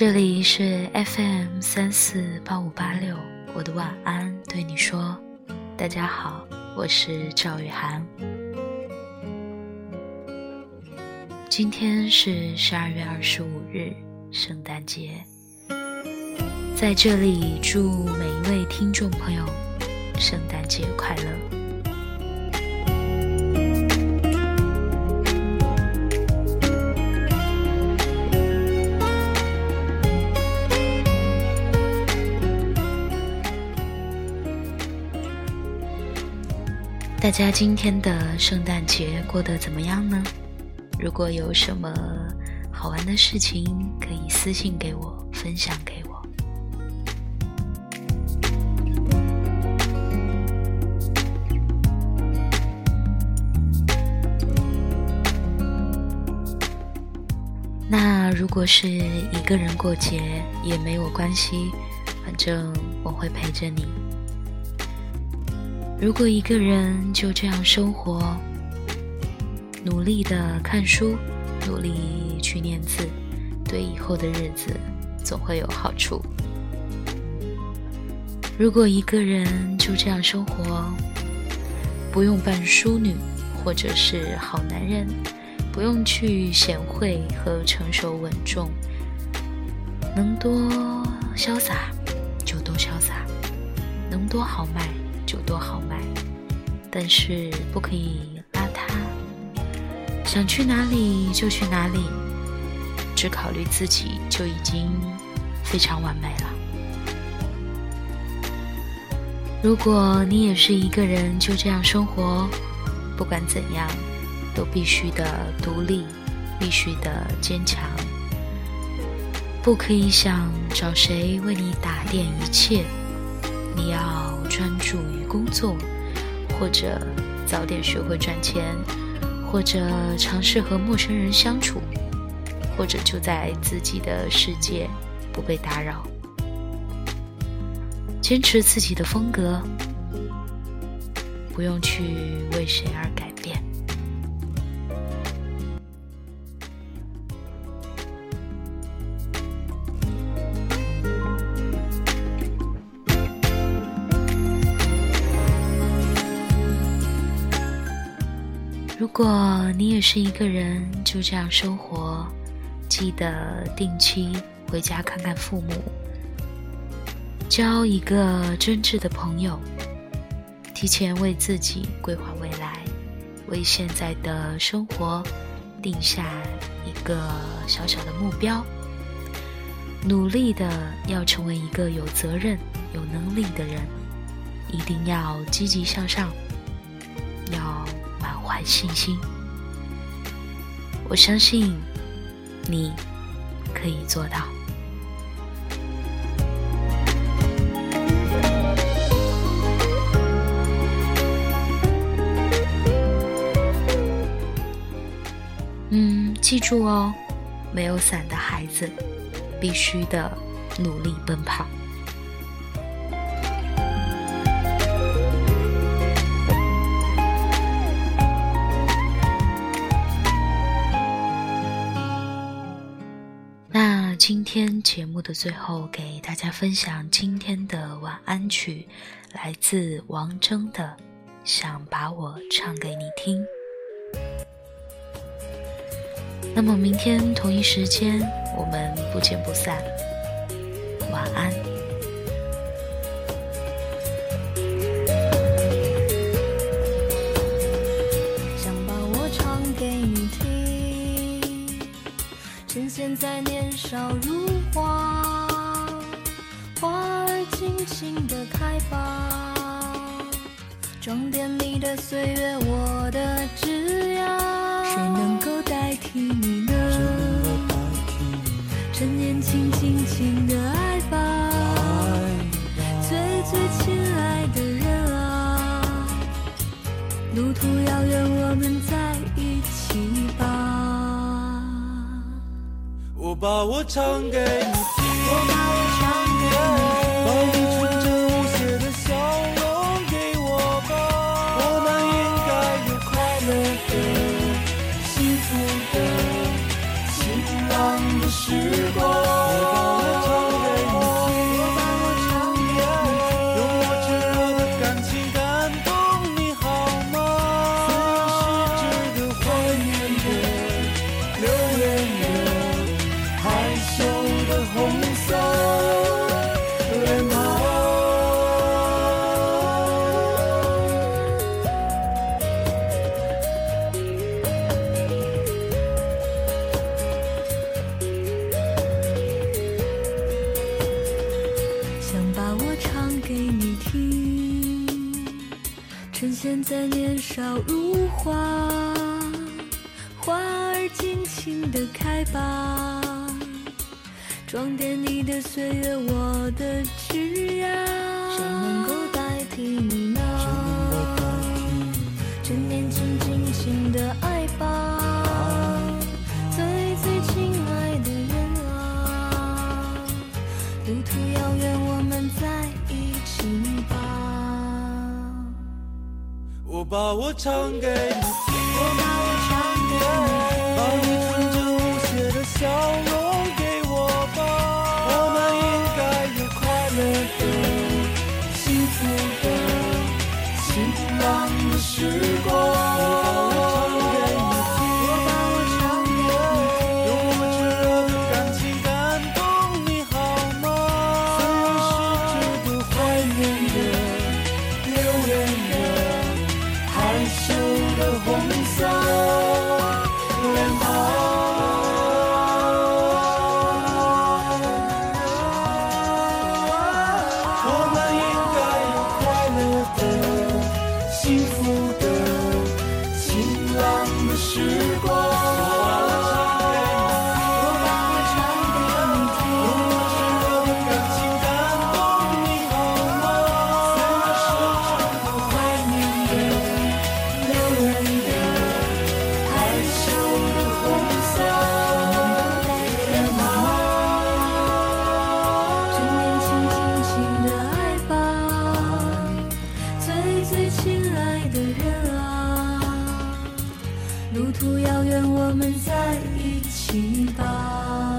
这里是 FM 三四八五八六，我的晚安对你说，大家好，我是赵雨涵。今天是十二月二十五日，圣诞节，在这里祝每一位听众朋友圣诞节快乐。大家今天的圣诞节过得怎么样呢？如果有什么好玩的事情，可以私信给我，分享给我。那如果是一个人过节，也没有关系，反正我会陪着你。如果一个人就这样生活，努力的看书，努力去念字，对以后的日子总会有好处。如果一个人就这样生活，不用扮淑女或者是好男人，不用去贤惠和成熟稳重，能多潇洒就多潇洒，能多豪迈。就多好卖，但是不可以邋遢。想去哪里就去哪里，只考虑自己就已经非常完美了。如果你也是一个人就这样生活，不管怎样，都必须的独立，必须的坚强，不可以想找谁为你打点一切，你要。专注于工作，或者早点学会赚钱，或者尝试和陌生人相处，或者就在自己的世界不被打扰，坚持自己的风格，不用去为谁而改。如果你也是一个人，就这样生活，记得定期回家看看父母，交一个真挚的朋友，提前为自己规划未来，为现在的生活定下一个小小的目标，努力的要成为一个有责任、有能力的人，一定要积极向上，要。怀信心，我相信你可以做到。嗯，记住哦，没有伞的孩子，必须的努力奔跑。今天节目的最后，给大家分享今天的晚安曲，来自王铮的《想把我唱给你听》。那么明天同一时间，我们不见不散。晚安。趁现在年。少如花，花儿尽情的开吧，装点你的岁月，我的枝桠。谁能够代替你呢？趁年轻，尽情的爱吧，最最亲爱的人啊，路途遥远，我们在我把我唱给你听，我把我唱给你把你纯真无邪的笑容给我吧。我们应该有快乐的、幸福的、晴朗的时光。现在年少如花花儿尽情的开吧装点你的岁月我的枝桠谁能够代替你呢？趁年轻尽情的爱。把我唱给你 the 的人啊路途遥远我们在一起吧。